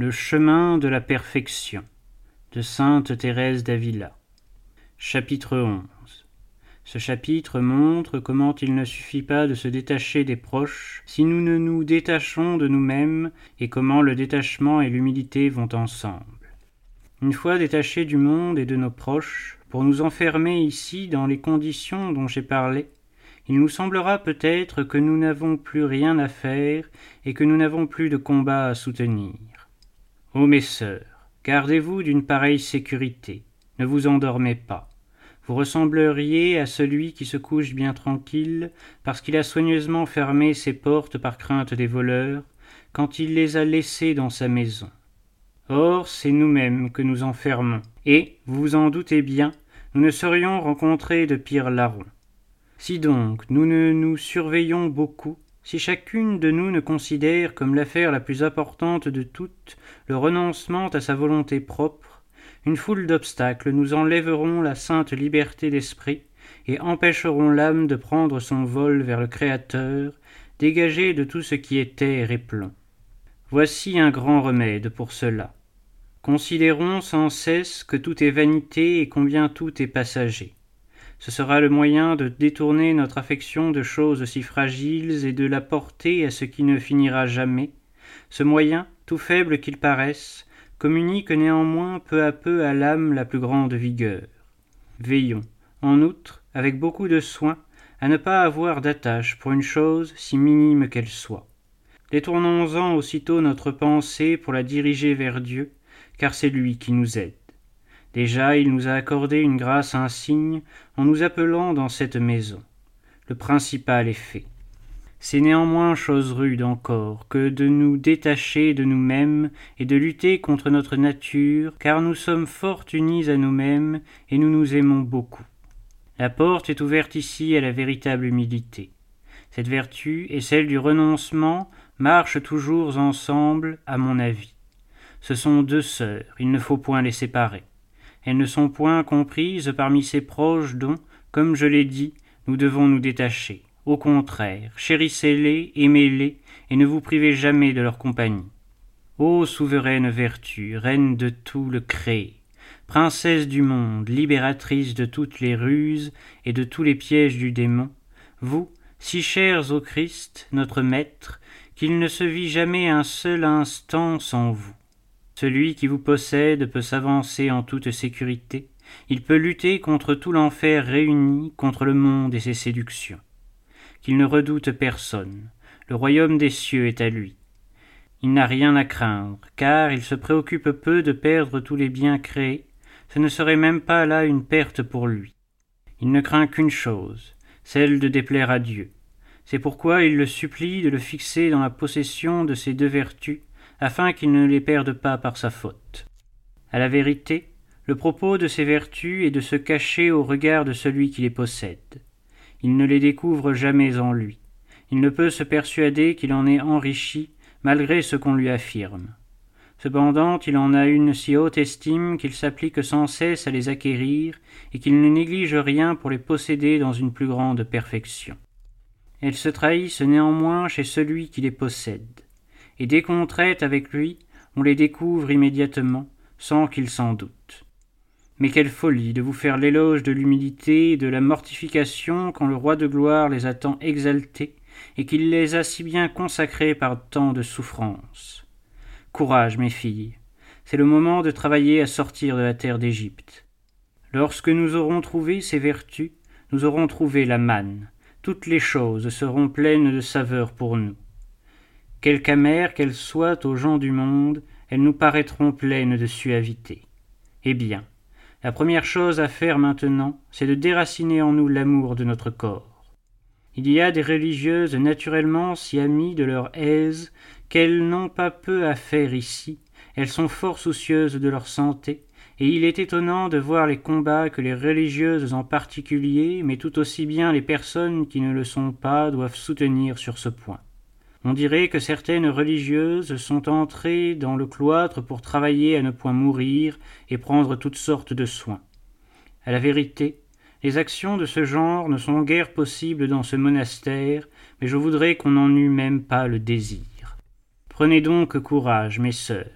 Le chemin de la perfection de Sainte Thérèse d'Avila. Chapitre 11 Ce chapitre montre comment il ne suffit pas de se détacher des proches si nous ne nous détachons de nous-mêmes et comment le détachement et l'humilité vont ensemble. Une fois détachés du monde et de nos proches, pour nous enfermer ici dans les conditions dont j'ai parlé, il nous semblera peut-être que nous n'avons plus rien à faire et que nous n'avons plus de combat à soutenir. Ô mes sœurs, gardez-vous d'une pareille sécurité, ne vous endormez pas. Vous ressembleriez à celui qui se couche bien tranquille, parce qu'il a soigneusement fermé ses portes par crainte des voleurs, quand il les a laissées dans sa maison. Or, c'est nous-mêmes que nous enfermons, et, vous vous en doutez bien, nous ne serions rencontrés de pire larrons. Si donc nous ne nous surveillons beaucoup, si chacune de nous ne considère comme l'affaire la plus importante de toutes le renoncement à sa volonté propre, une foule d'obstacles nous enlèveront la sainte liberté d'esprit et empêcheront l'âme de prendre son vol vers le Créateur, dégagé de tout ce qui est terre et plomb. Voici un grand remède pour cela. Considérons sans cesse que tout est vanité et combien tout est passager ce sera le moyen de détourner notre affection de choses si fragiles et de la porter à ce qui ne finira jamais. Ce moyen, tout faible qu'il paraisse, communique néanmoins peu à peu à l'âme la plus grande vigueur. Veillons, en outre, avec beaucoup de soin, à ne pas avoir d'attache pour une chose si minime qu'elle soit. Détournons-en aussitôt notre pensée pour la diriger vers Dieu, car c'est lui qui nous aide. Déjà il nous a accordé une grâce insigne en nous appelant dans cette maison. Le principal est fait. C'est néanmoins chose rude encore que de nous détacher de nous-mêmes et de lutter contre notre nature, car nous sommes fort unis à nous-mêmes et nous nous aimons beaucoup. La porte est ouverte ici à la véritable humilité. Cette vertu et celle du renoncement marchent toujours ensemble, à mon avis. Ce sont deux sœurs, il ne faut point les séparer. Elles ne sont point comprises parmi ces proches dont, comme je l'ai dit, nous devons nous détacher. Au contraire, chérissez-les, aimez-les, et ne vous privez jamais de leur compagnie. Ô souveraine vertu, reine de tout le créé, princesse du monde, libératrice de toutes les ruses et de tous les pièges du démon, vous, si chers au Christ, notre Maître, qu'il ne se vit jamais un seul instant sans vous. Celui qui vous possède peut s'avancer en toute sécurité, il peut lutter contre tout l'enfer réuni, contre le monde et ses séductions. Qu'il ne redoute personne, le royaume des cieux est à lui. Il n'a rien à craindre, car il se préoccupe peu de perdre tous les biens créés, ce ne serait même pas là une perte pour lui. Il ne craint qu'une chose, celle de déplaire à Dieu. C'est pourquoi il le supplie de le fixer dans la possession de ces deux vertus, afin qu'il ne les perde pas par sa faute. À la vérité, le propos de ces vertus est de se cacher au regard de celui qui les possède. Il ne les découvre jamais en lui. Il ne peut se persuader qu'il en est enrichi malgré ce qu'on lui affirme. Cependant, il en a une si haute estime qu'il s'applique sans cesse à les acquérir et qu'il ne néglige rien pour les posséder dans une plus grande perfection. Elles se trahissent néanmoins chez celui qui les possède et dès qu'on traite avec lui, on les découvre immédiatement, sans qu'il s'en doute. Mais quelle folie de vous faire l'éloge de l'humilité et de la mortification quand le roi de gloire les a tant exaltés et qu'il les a si bien consacrés par tant de souffrances. Courage, mes filles, c'est le moment de travailler à sortir de la terre d'Égypte. Lorsque nous aurons trouvé ces vertus, nous aurons trouvé la manne. Toutes les choses seront pleines de saveur pour nous. Quelque amères qu'elles soient aux gens du monde, elles nous paraîtront pleines de suavité. Eh bien, la première chose à faire maintenant, c'est de déraciner en nous l'amour de notre corps. Il y a des religieuses naturellement si amies de leur aise qu'elles n'ont pas peu à faire ici, elles sont fort soucieuses de leur santé, et il est étonnant de voir les combats que les religieuses en particulier, mais tout aussi bien les personnes qui ne le sont pas, doivent soutenir sur ce point. On dirait que certaines religieuses sont entrées dans le cloître pour travailler à ne point mourir et prendre toutes sortes de soins. À la vérité, les actions de ce genre ne sont guère possibles dans ce monastère, mais je voudrais qu'on n'en eût même pas le désir. Prenez donc courage, mes sœurs.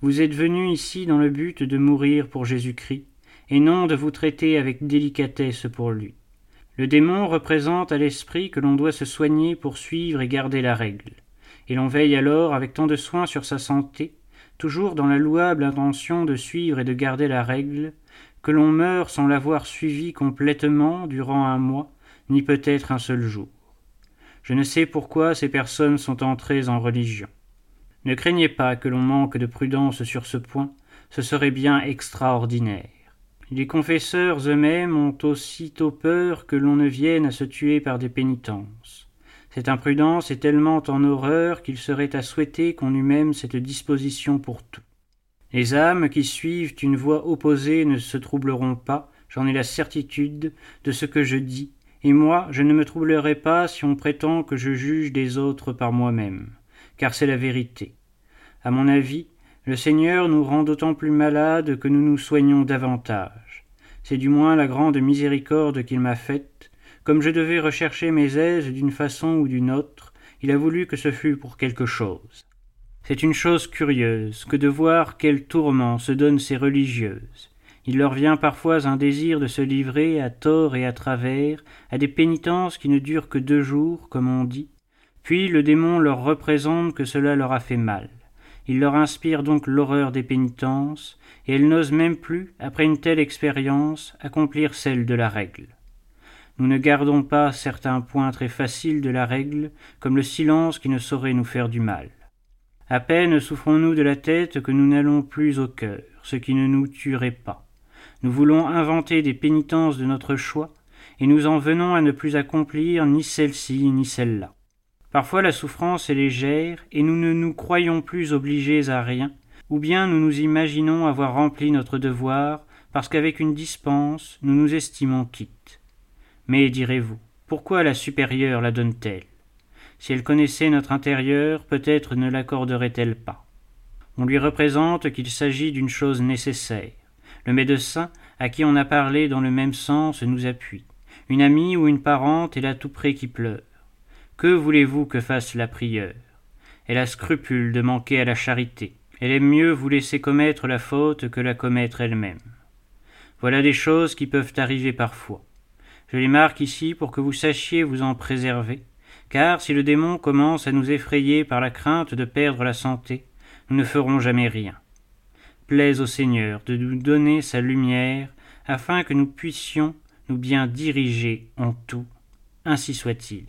Vous êtes venu ici dans le but de mourir pour Jésus-Christ, et non de vous traiter avec délicatesse pour lui. Le démon représente à l'esprit que l'on doit se soigner pour suivre et garder la règle, et l'on veille alors avec tant de soin sur sa santé, toujours dans la louable intention de suivre et de garder la règle, que l'on meurt sans l'avoir suivie complètement durant un mois, ni peut-être un seul jour. Je ne sais pourquoi ces personnes sont entrées en religion. Ne craignez pas que l'on manque de prudence sur ce point, ce serait bien extraordinaire. Les confesseurs eux-mêmes ont aussitôt peur que l'on ne vienne à se tuer par des pénitences. Cette imprudence est tellement en horreur qu'il serait à souhaiter qu'on eût même cette disposition pour tout. Les âmes qui suivent une voie opposée ne se troubleront pas, j'en ai la certitude, de ce que je dis, et moi je ne me troublerai pas si on prétend que je juge des autres par moi-même, car c'est la vérité. À mon avis, le Seigneur nous rend d'autant plus malades que nous nous soignons davantage. C'est du moins la grande miséricorde qu'il m'a faite. Comme je devais rechercher mes aises d'une façon ou d'une autre, il a voulu que ce fût pour quelque chose. C'est une chose curieuse que de voir quel tourment se donnent ces religieuses. Il leur vient parfois un désir de se livrer à tort et à travers à des pénitences qui ne durent que deux jours, comme on dit, puis le démon leur représente que cela leur a fait mal. Il leur inspire donc l'horreur des pénitences, et elles n'osent même plus, après une telle expérience, accomplir celle de la règle. Nous ne gardons pas certains points très faciles de la règle, comme le silence qui ne saurait nous faire du mal. À peine souffrons-nous de la tête que nous n'allons plus au cœur, ce qui ne nous tuerait pas. Nous voulons inventer des pénitences de notre choix, et nous en venons à ne plus accomplir ni celle-ci ni celle-là. Parfois la souffrance est légère, et nous ne nous croyons plus obligés à rien, ou bien nous nous imaginons avoir rempli notre devoir, parce qu'avec une dispense nous nous estimons quittes. Mais, direz-vous, pourquoi la supérieure la donne-t-elle? Si elle connaissait notre intérieur, peut-être ne l'accorderait-elle pas. On lui représente qu'il s'agit d'une chose nécessaire. Le médecin, à qui on a parlé dans le même sens, nous appuie. Une amie ou une parente est là tout près qui pleure. Que voulez-vous que fasse la prieure? Elle a scrupule de manquer à la charité. Elle aime mieux vous laisser commettre la faute que la commettre elle-même. Voilà des choses qui peuvent arriver parfois. Je les marque ici pour que vous sachiez vous en préserver, car si le démon commence à nous effrayer par la crainte de perdre la santé, nous ne ferons jamais rien. Plaise au Seigneur de nous donner sa lumière, afin que nous puissions nous bien diriger en tout. Ainsi soit-il.